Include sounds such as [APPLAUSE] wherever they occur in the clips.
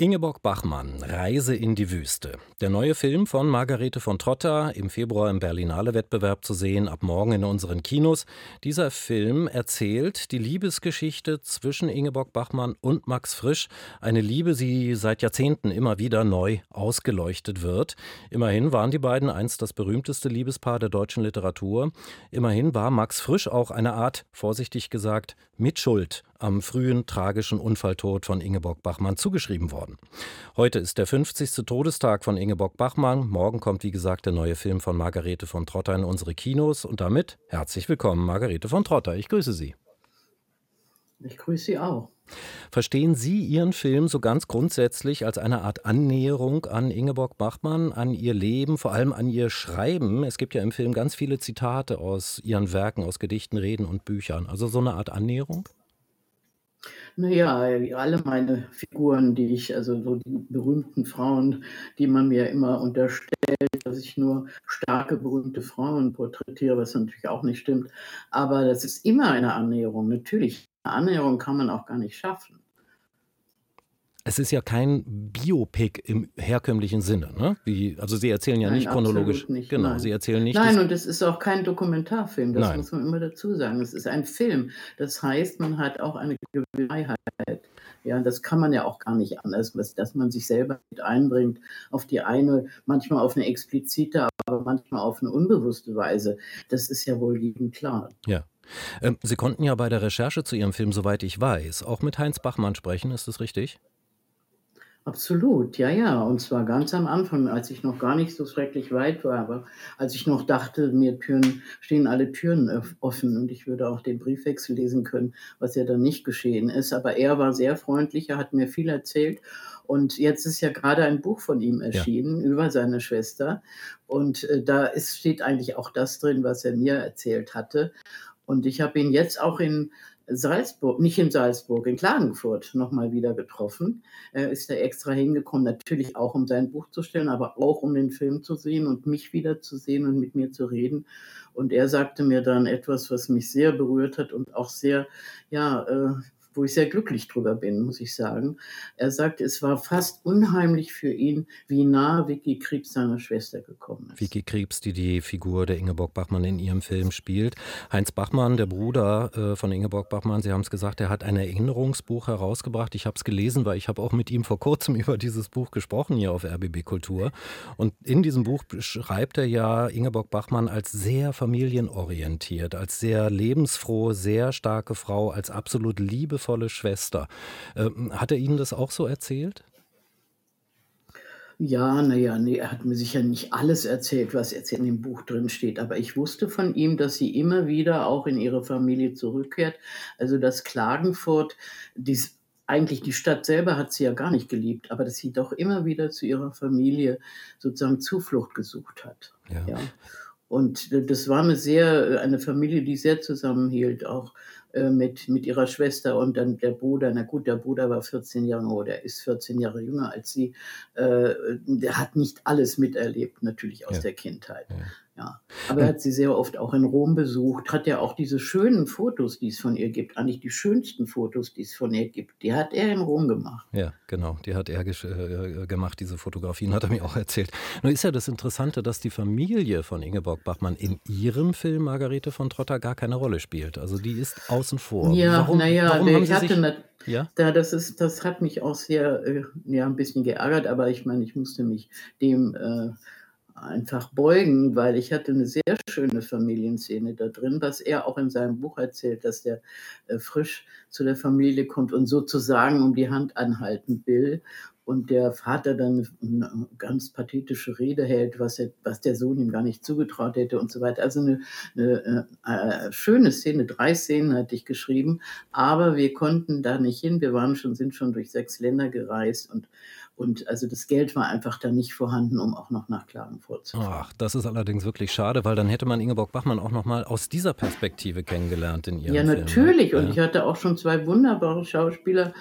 Ingeborg Bachmann, Reise in die Wüste. Der neue Film von Margarete von Trotta, im Februar im Berlinale-Wettbewerb zu sehen, ab morgen in unseren Kinos. Dieser Film erzählt die Liebesgeschichte zwischen Ingeborg Bachmann und Max Frisch. Eine Liebe, die seit Jahrzehnten immer wieder neu ausgeleuchtet wird. Immerhin waren die beiden einst das berühmteste Liebespaar der deutschen Literatur. Immerhin war Max Frisch auch eine Art, vorsichtig gesagt, Mitschuld am frühen tragischen Unfalltod von Ingeborg Bachmann zugeschrieben worden. Heute ist der 50. Todestag von Ingeborg Bachmann. Morgen kommt, wie gesagt, der neue Film von Margarete von Trotter in unsere Kinos. Und damit herzlich willkommen, Margarete von Trotter. Ich grüße Sie. Ich grüße Sie auch. Verstehen Sie Ihren Film so ganz grundsätzlich als eine Art Annäherung an Ingeborg Bachmann, an ihr Leben, vor allem an ihr Schreiben? Es gibt ja im Film ganz viele Zitate aus ihren Werken, aus Gedichten, Reden und Büchern. Also so eine Art Annäherung? Naja, alle meine Figuren, die ich, also so die berühmten Frauen, die man mir immer unterstellt, dass ich nur starke, berühmte Frauen porträtiere, was natürlich auch nicht stimmt. Aber das ist immer eine Annäherung. Natürlich, eine Annäherung kann man auch gar nicht schaffen. Es ist ja kein Biopic im herkömmlichen Sinne, ne? Wie, also Sie erzählen ja nein, nicht chronologisch. Nicht, genau, nein. Sie erzählen nicht. Nein, und es ist auch kein Dokumentarfilm, das nein. muss man immer dazu sagen. Es ist ein Film. Das heißt, man hat auch eine Freiheit. Ja, das kann man ja auch gar nicht anders, dass man sich selber mit einbringt auf die eine, manchmal auf eine explizite, aber manchmal auf eine unbewusste Weise. Das ist ja wohl jedem klar. Ja. Ähm, Sie konnten ja bei der Recherche zu Ihrem Film, soweit ich weiß, auch mit Heinz Bachmann sprechen, ist das richtig? Absolut, ja, ja. Und zwar ganz am Anfang, als ich noch gar nicht so schrecklich weit war, aber als ich noch dachte, mir Türen, stehen alle Türen offen und ich würde auch den Briefwechsel lesen können, was ja dann nicht geschehen ist. Aber er war sehr freundlich, er hat mir viel erzählt. Und jetzt ist ja gerade ein Buch von ihm erschienen ja. über seine Schwester. Und äh, da ist, steht eigentlich auch das drin, was er mir erzählt hatte. Und ich habe ihn jetzt auch in Salzburg, nicht in Salzburg, in Klagenfurt nochmal wieder getroffen. Er ist da extra hingekommen, natürlich auch um sein Buch zu stellen, aber auch um den Film zu sehen und mich wieder zu sehen und mit mir zu reden. Und er sagte mir dann etwas, was mich sehr berührt hat und auch sehr, ja, äh, wo ich sehr glücklich drüber bin, muss ich sagen. Er sagt, es war fast unheimlich für ihn, wie nah Vicky Krebs seiner Schwester gekommen ist. Vicky Krebs, die die Figur der Ingeborg Bachmann in ihrem Film spielt. Heinz Bachmann, der Bruder äh, von Ingeborg Bachmann, Sie haben es gesagt, er hat ein Erinnerungsbuch herausgebracht. Ich habe es gelesen, weil ich habe auch mit ihm vor kurzem [LAUGHS] über dieses Buch gesprochen hier auf RBB Kultur. Und in diesem Buch beschreibt er ja Ingeborg Bachmann als sehr familienorientiert, als sehr lebensfrohe, sehr starke Frau, als absolut liebevoll liebevolle Schwester. Ähm, hat er Ihnen das auch so erzählt? Ja, naja, nee, er hat mir sicher nicht alles erzählt, was jetzt in dem Buch drin steht, aber ich wusste von ihm, dass sie immer wieder auch in ihre Familie zurückkehrt. Also dass Klagenfurt, dies, eigentlich die Stadt selber hat sie ja gar nicht geliebt, aber dass sie doch immer wieder zu ihrer Familie sozusagen Zuflucht gesucht hat. Ja. ja. Und das war eine sehr, eine Familie, die sehr zusammenhielt, auch äh, mit, mit ihrer Schwester und dann der Bruder. Na gut, der Bruder war 14 Jahre oder ist 14 Jahre jünger als sie. Äh, der hat nicht alles miterlebt, natürlich aus ja. der Kindheit. Ja. Ja, aber er hat sie sehr oft auch in Rom besucht, hat ja auch diese schönen Fotos, die es von ihr gibt, eigentlich die schönsten Fotos, die es von ihr gibt, die hat er in Rom gemacht. Ja, genau, die hat er äh, gemacht, diese Fotografien, hat er mir auch erzählt. Nun ist ja das Interessante, dass die Familie von Ingeborg Bachmann in ihrem Film Margarete von Trotter gar keine Rolle spielt. Also die ist außen vor. Ja, naja, ich hatte sich, ja? Da, das, ist, das hat mich auch sehr, äh, ja, ein bisschen geärgert, aber ich meine, ich musste mich dem äh, einfach beugen, weil ich hatte eine sehr schöne Familienszene da drin, was er auch in seinem Buch erzählt, dass der äh, frisch zu der Familie kommt und sozusagen um die Hand anhalten will und der Vater dann eine ganz pathetische Rede hält, was, er, was der Sohn ihm gar nicht zugetraut hätte und so weiter. Also eine, eine äh, schöne Szene, drei Szenen hatte ich geschrieben, aber wir konnten da nicht hin. Wir waren schon, sind schon durch sechs Länder gereist und und also das Geld war einfach da nicht vorhanden, um auch noch nach Klagenfurt zu fahren. Ach, das ist allerdings wirklich schade, weil dann hätte man Ingeborg Bachmann auch noch mal aus dieser Perspektive kennengelernt in ihrem Ja, Film. natürlich. Und ja. ich hatte auch schon zwei wunderbare Schauspieler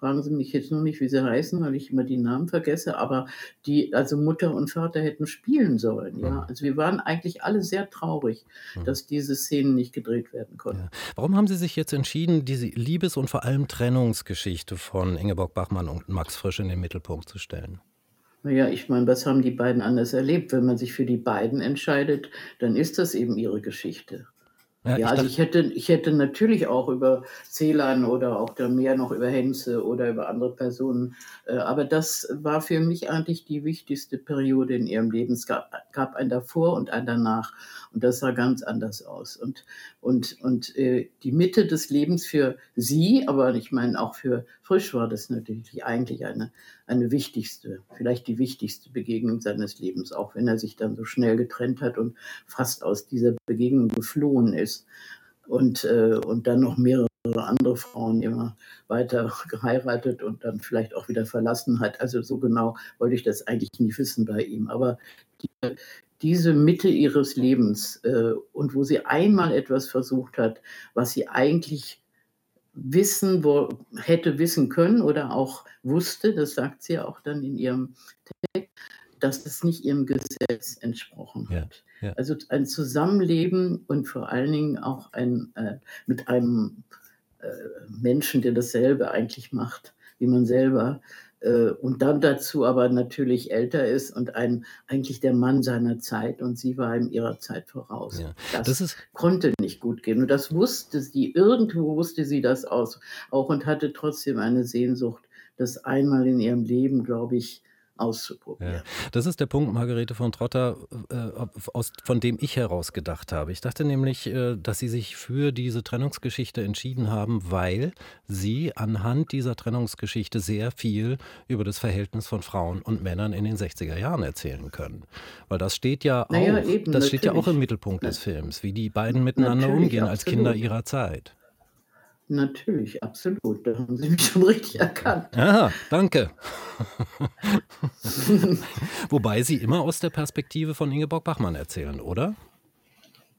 fragen Sie mich jetzt nur nicht, wie sie heißen, weil ich immer die Namen vergesse, aber die, also Mutter und Vater hätten spielen sollen. Ja, also wir waren eigentlich alle sehr traurig, dass diese Szenen nicht gedreht werden konnten. Ja. Warum haben Sie sich jetzt entschieden, diese Liebes- und vor allem Trennungsgeschichte von Ingeborg Bachmann und Max Frisch in den Mittelpunkt zu stellen? Naja, ich meine, was haben die beiden anders erlebt? Wenn man sich für die beiden entscheidet, dann ist das eben ihre Geschichte. Ja, Ja, ich also ich hätte, ich hätte natürlich auch über Celan oder auch dann mehr noch über Henze oder über andere Personen, äh, aber das war für mich eigentlich die wichtigste Periode in ihrem Leben. Es gab, gab ein davor und ein danach und das sah ganz anders aus. Und, und, und äh, die Mitte des Lebens für sie, aber ich meine auch für Frisch war das natürlich eigentlich eine, eine wichtigste, vielleicht die wichtigste Begegnung seines Lebens, auch wenn er sich dann so schnell getrennt hat und fast aus dieser Begegnung geflohen ist und, äh, und dann noch mehrere andere Frauen immer weiter [LAUGHS] geheiratet und dann vielleicht auch wieder verlassen hat. Also so genau wollte ich das eigentlich nie wissen bei ihm. Aber die, diese Mitte ihres Lebens äh, und wo sie einmal etwas versucht hat, was sie eigentlich wissen, wo, hätte wissen können oder auch wusste, das sagt sie ja auch dann in ihrem Text, dass es nicht ihrem Gesetz entsprochen Ja, hat. ja. Also ein Zusammenleben und vor allen Dingen auch ein, äh, mit einem äh, Menschen, der dasselbe eigentlich macht, wie man selber, äh, und dann dazu aber natürlich älter ist und ein, eigentlich der Mann seiner Zeit und sie war ihm ihrer Zeit voraus. Ja. Das, Das ist, konnte nicht gut gehen und das wusste sie, irgendwo wusste sie das aus, auch und hatte trotzdem eine Sehnsucht, das einmal in ihrem Leben, glaube ich, auszuprobieren. ja, das ist der Punkt, Margarete von Trotter, äh, aus, von dem ich heraus gedacht habe. Ich dachte nämlich, äh, dass Sie sich für diese Trennungsgeschichte entschieden haben, weil Sie anhand dieser Trennungsgeschichte sehr viel über das Verhältnis von Frauen und Männern in den 60er Jahren erzählen können. Weil das steht ja auch, Naja, eben, das steht ja auch im Mittelpunkt des Films, wie die beiden miteinander umgehen als Kinder absolut. ihrer Zeit. Natürlich, absolut. Da haben Sie mich schon richtig erkannt. Aha, danke. [LAUGHS] Wobei Sie immer aus der Perspektive von Ingeborg Bachmann erzählen, oder?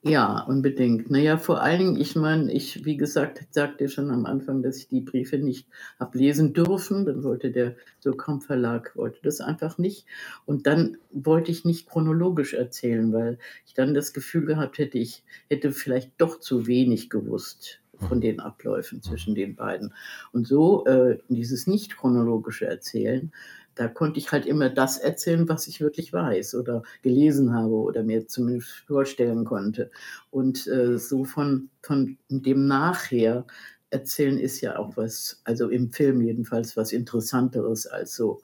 Ja, unbedingt. Naja, vor allen Dingen, ich meine, ich, wie gesagt, sagte schon am Anfang, dass ich die Briefe nicht habe lesen dürfen. Dann wollte der Surkamp Verlag, wollte das einfach nicht. Und dann wollte ich nicht chronologisch erzählen, weil ich dann das Gefühl gehabt hätte, ich hätte vielleicht doch zu wenig gewusst von den Abläufen zwischen den beiden. Und so, äh, dieses nicht chronologische Erzählen, da konnte ich halt immer das erzählen, was ich wirklich weiß oder gelesen habe oder mir zumindest vorstellen konnte. Und äh, so von, von dem Nachher erzählen ist ja auch was, also im Film jedenfalls, was Interessanteres als so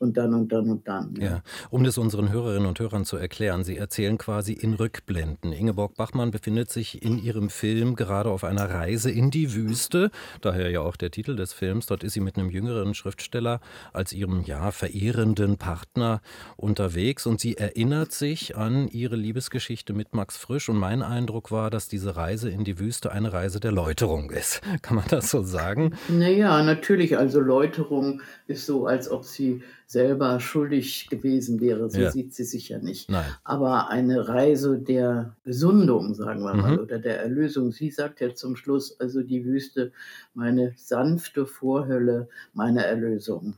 und dann und dann und dann. Ja, um das unseren Hörerinnen und Hörern zu erklären, Sie erzählen quasi in Rückblenden. Ingeborg Bachmann befindet sich in ihrem Film gerade auf einer Reise in die Wüste, daher ja auch der Titel des Films. Dort ist sie mit einem jüngeren Schriftsteller als ihrem ja verehrenden Partner unterwegs und sie erinnert sich an ihre Liebesgeschichte mit Max Frisch und mein Eindruck war, dass diese Reise in die Wüste eine Reise der Läuterung ist. Kann man das so sagen? Naja, natürlich. Also Läuterung ist so, als ob sie selber schuldig gewesen wäre. So Ja. sieht sie sich ja nicht. Nein. Aber eine Reise der Gesundung, sagen wir mal, Mhm. oder der Erlösung. Sie sagt ja zum Schluss, also die Wüste, meine sanfte Vorhölle, meine Erlösung.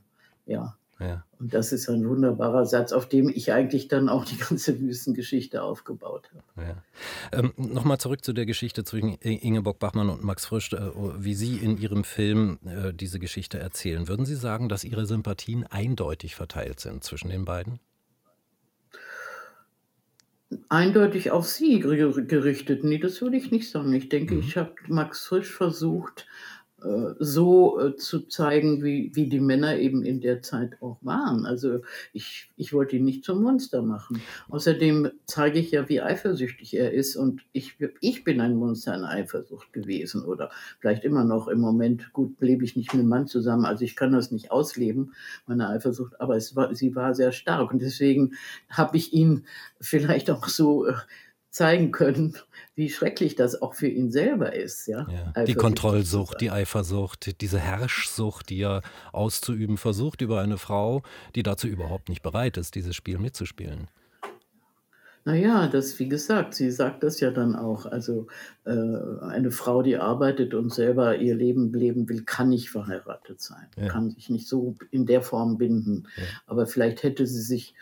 Ja. Ja. Und das ist ein wunderbarer Satz, auf dem ich eigentlich dann auch die ganze Wüstengeschichte aufgebaut habe. Ja. Ähm, Nochmal zurück zu der Geschichte zwischen Ingeborg Bachmann und Max Frisch, äh, wie Sie in Ihrem Film äh, diese Geschichte erzählen. Würden Sie sagen, dass Ihre Sympathien eindeutig verteilt sind zwischen den beiden? Eindeutig auf sie ger- gerichtet. Nee, das würde ich nicht sagen. Ich denke, Mhm. ich habe Max Frisch versucht, so äh, zu zeigen, wie, wie die Männer eben in der Zeit auch waren. Also ich, ich wollte ihn nicht zum Monster machen. Außerdem zeige ich ja, wie eifersüchtig er ist. Und ich, ich bin ein Monster in Eifersucht gewesen oder vielleicht immer noch im Moment. Gut, lebe ich nicht mit einem Mann zusammen, also ich kann das nicht ausleben, meine Eifersucht, aber es war, sie war sehr stark. Und deswegen habe ich ihn vielleicht auch so äh, zeigen können, wie schrecklich das auch für ihn selber ist. Ja? Ja. Die zu Kontrollsucht, die. Eifersucht, diese Herrschsucht, die er auszuüben versucht über eine Frau, die dazu überhaupt nicht bereit ist, dieses Spiel mitzuspielen. Na ja, das wie gesagt, sie sagt das ja dann auch. Also, äh, eine Frau, die arbeitet und selber ihr Leben leben will, kann nicht verheiratet sein, Ja. kann sich nicht so in der Form binden. Ja. Aber vielleicht hätte sie sich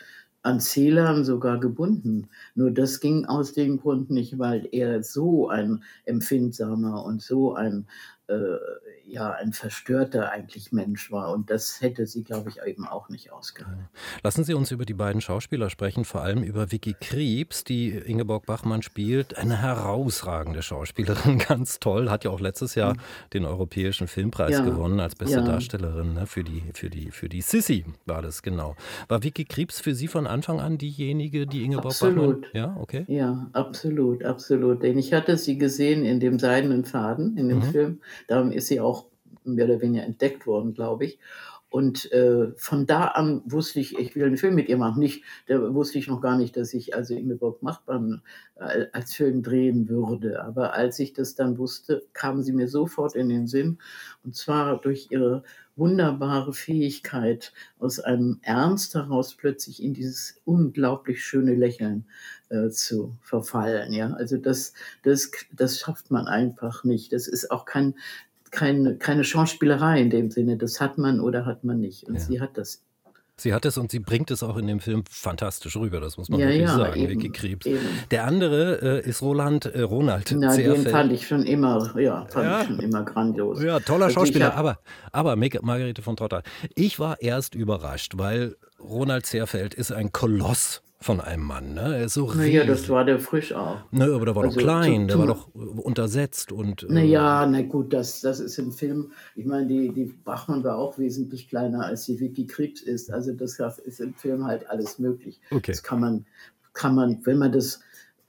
an Celan sogar gebunden. Nur das ging aus dem Grund nicht, weil er so ein empfindsamer und so ein, äh, ja, ein verstörter eigentlich Mensch war. Und das hätte sie, glaube ich, eben auch nicht ausgehalten. Lassen Sie uns über die beiden Schauspieler sprechen, vor allem über Vicky Kriebs, die Ingeborg Bachmann spielt. Eine herausragende Schauspielerin, [LAUGHS] ganz toll. Hat ja auch letztes Jahr den Europäischen Filmpreis Ja. gewonnen als beste Ja. Darstellerin ne? für, die, für, die, für die Sissy war das genau. War Vicky Kriebs für Sie von Anfang an diejenige, die Ingeborg Absolut. Bachmann... Ja, okay. Ja, absolut, absolut. Denn ich hatte sie gesehen in dem Seidenen Faden, in dem Mhm. Film. Darum ist sie auch mehr oder weniger entdeckt worden, glaube ich. Und äh, von da an wusste ich, ich will einen Film mit ihr machen. Nicht, da wusste ich noch gar nicht, dass ich also Ingeborg Machtmann äh, als Film drehen würde. Aber als ich das dann wusste, kam sie mir sofort in den Sinn. Und zwar durch ihre wunderbare Fähigkeit, aus einem Ernst heraus plötzlich in dieses unglaublich schöne Lächeln äh, zu verfallen. Ja, also das, das, das schafft man einfach nicht. Das ist auch kein, keine, keine Schauspielerei in dem Sinne. Das hat man oder hat man nicht. Und Ja. sie hat das. Sie hat es und sie bringt es auch in dem Film fantastisch rüber, das muss man Ja, wirklich ja, sagen, eben, Vicky Kriebs. eben. Der andere äh, ist Roland, äh, Ronald Na, den Zerfeld. fand ich schon immer, ja, fand Ja. ich schon immer grandios. Ja, toller Also Schauspieler, hab- aber, aber Margarete von Trotter. Ich war erst überrascht, weil Ronald Zerfeld ist ein Koloss von einem Mann. Ne? Er ist so Naja, das riesig. war der frisch auch. Ne, aber der war also doch klein, der war doch äh, untersetzt und. äh, Naja, na gut, das, das ist im Film, ich meine, die, die Bachmann war auch wesentlich kleiner, als die Vicky Krebs ist. Also das ist im Film halt alles möglich. Okay. Das kann man, kann man, wenn man das,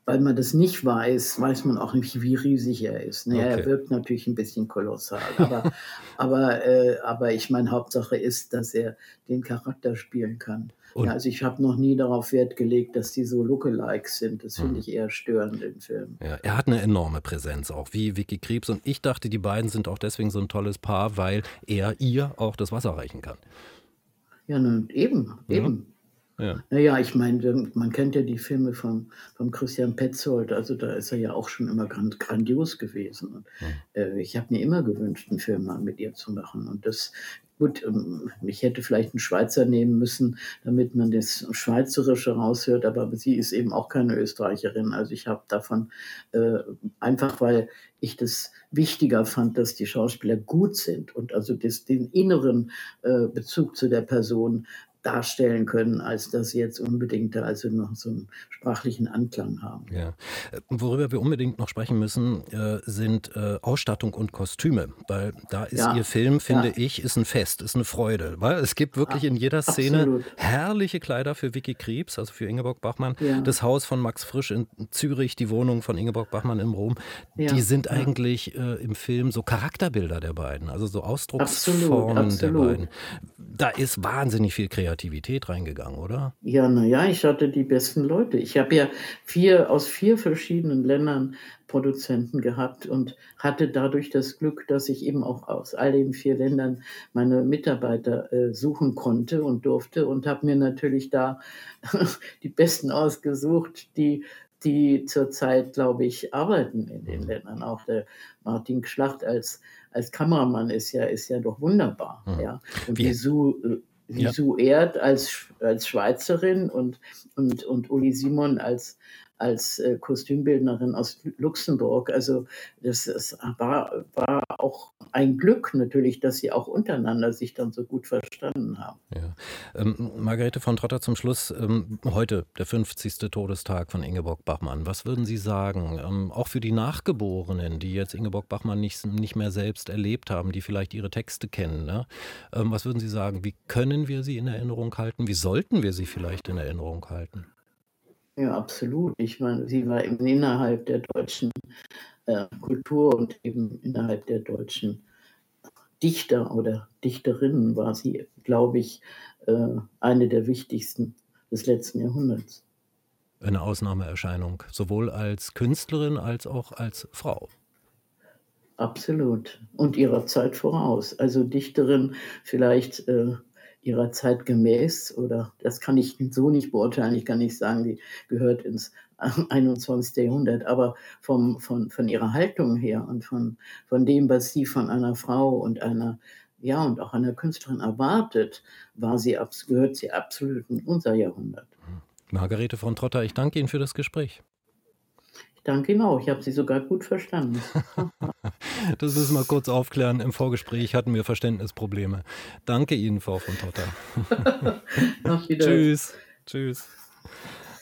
weil man das nicht weiß, weiß man auch nicht, wie riesig er ist. Naja, Okay. er wirkt natürlich ein bisschen kolossal, [LAUGHS] aber, aber, äh, aber ich meine, Hauptsache ist, dass er den Charakter spielen kann. Ja, also ich habe noch nie darauf Wert gelegt, dass die so Lookalikes sind. Das Mhm. finde ich eher störend im Film. Ja, er hat eine enorme Präsenz auch, wie Vicky Krebs. Und ich dachte, die beiden sind auch deswegen so ein tolles Paar, weil er ihr auch das Wasser reichen kann. Ja, nun, eben, eben. Ja. Naja, ich meine, man kennt ja die Filme von, von Christian Petzold, also da ist er ja auch schon immer grand, grandios gewesen. Und, äh, ich habe mir immer gewünscht, einen Film mal mit ihr zu machen. Und das, gut, ähm, ich hätte vielleicht einen Schweizer nehmen müssen, damit man das Schweizerische raushört, aber sie ist eben auch keine Österreicherin. Also ich habe davon, äh, einfach weil ich das wichtiger fand, dass die Schauspieler gut sind und also das, den inneren äh, Bezug zu der Person darstellen können, als dass sie jetzt unbedingt da also noch so einen sprachlichen Anklang haben. Ja. Worüber wir unbedingt noch sprechen müssen, äh, sind äh, Ausstattung und Kostüme, weil da ist Ja. Ihr Film, finde Ja. ich, ist ein Fest, ist eine Freude. Weil es gibt wirklich in jeder Szene Absolut. herrliche Kleider für Vicky Krebs, also für Ingeborg Bachmann. Ja. Das Haus von Max Frisch in Zürich, die Wohnung von Ingeborg Bachmann in Rom, Ja, die sind ja. eigentlich äh, im Film so Charakterbilder der beiden, also so Ausdrucksformen Absolut, der absolut. beiden. Da ist wahnsinnig viel Kreativität reingegangen, oder? Ja, naja, ich hatte die besten Leute. Ich habe ja vier aus vier verschiedenen Ländern Produzenten gehabt und hatte dadurch das Glück, dass ich eben auch aus all den vier Ländern meine Mitarbeiter äh, suchen konnte und durfte und habe mir natürlich da [LAUGHS] die besten ausgesucht, die die zurzeit, glaube ich, arbeiten in den Ländern. Auch der Martin Schlacht als, als Kameramann ist ja, ist ja doch wunderbar. Mhm. Ja. Und Wie- die Sue, die Ja. Erd als, als Schweizerin und, und, und Uli Simon als, als äh, Kostümbildnerin aus Luxemburg. Also das, das war, war auch ein Glück natürlich, dass sie auch untereinander sich dann so gut verstanden haben. Ja. Ähm, Margarete von Trotter zum Schluss. Ähm, heute der 50. Todestag von Ingeborg Bachmann. Was würden Sie sagen? Ähm, auch für die Nachgeborenen, die jetzt Ingeborg Bachmann nicht, nicht mehr selbst erlebt haben, die vielleicht ihre Texte kennen. Ne? Ähm, was würden Sie sagen? Wie können wir sie in Erinnerung halten? Wie sollten wir sie vielleicht in Erinnerung halten? Ja, absolut. Ich meine, sie war eben innerhalb der deutschen äh, Kultur und eben innerhalb der deutschen Dichter oder Dichterinnen war sie, glaube ich, äh, eine der wichtigsten des letzten Jahrhunderts. Eine Ausnahmeerscheinung, sowohl als Künstlerin als auch als Frau. Absolut. Und ihrer Zeit voraus. Also Dichterin vielleicht äh, ihrer Zeit gemäß oder das kann ich so nicht beurteilen. Ich kann nicht sagen, die gehört ins [LAUGHS] 21. Jahrhundert, aber vom, von, von ihrer Haltung her und von, von dem, was sie von einer Frau und einer ja, und auch einer Künstlerin erwartet, war sie, gehört sie absolut in unser Jahrhundert. Margarete von Trotter, ich danke Ihnen für das Gespräch. Danke Ihnen auch. Ich habe Sie sogar gut verstanden. [LAUGHS] das müssen wir kurz aufklären. Im Vorgespräch hatten wir Verständnisprobleme. Danke Ihnen, Frau von Trotter. [LAUGHS] Tschüss. Tschüss.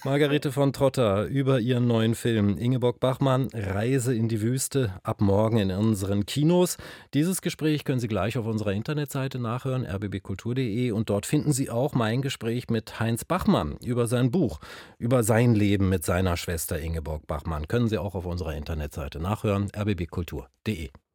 Margarete von Trotter über ihren neuen Film Ingeborg Bachmann Reise in die Wüste ab morgen in unseren Kinos. Dieses Gespräch können Sie gleich auf unserer Internetseite nachhören rbbkultur.de und dort finden Sie auch mein Gespräch mit Heinz Bachmann über sein Buch, über sein Leben mit seiner Schwester Ingeborg Bachmann. Können Sie auch auf unserer Internetseite nachhören rbbkultur.de.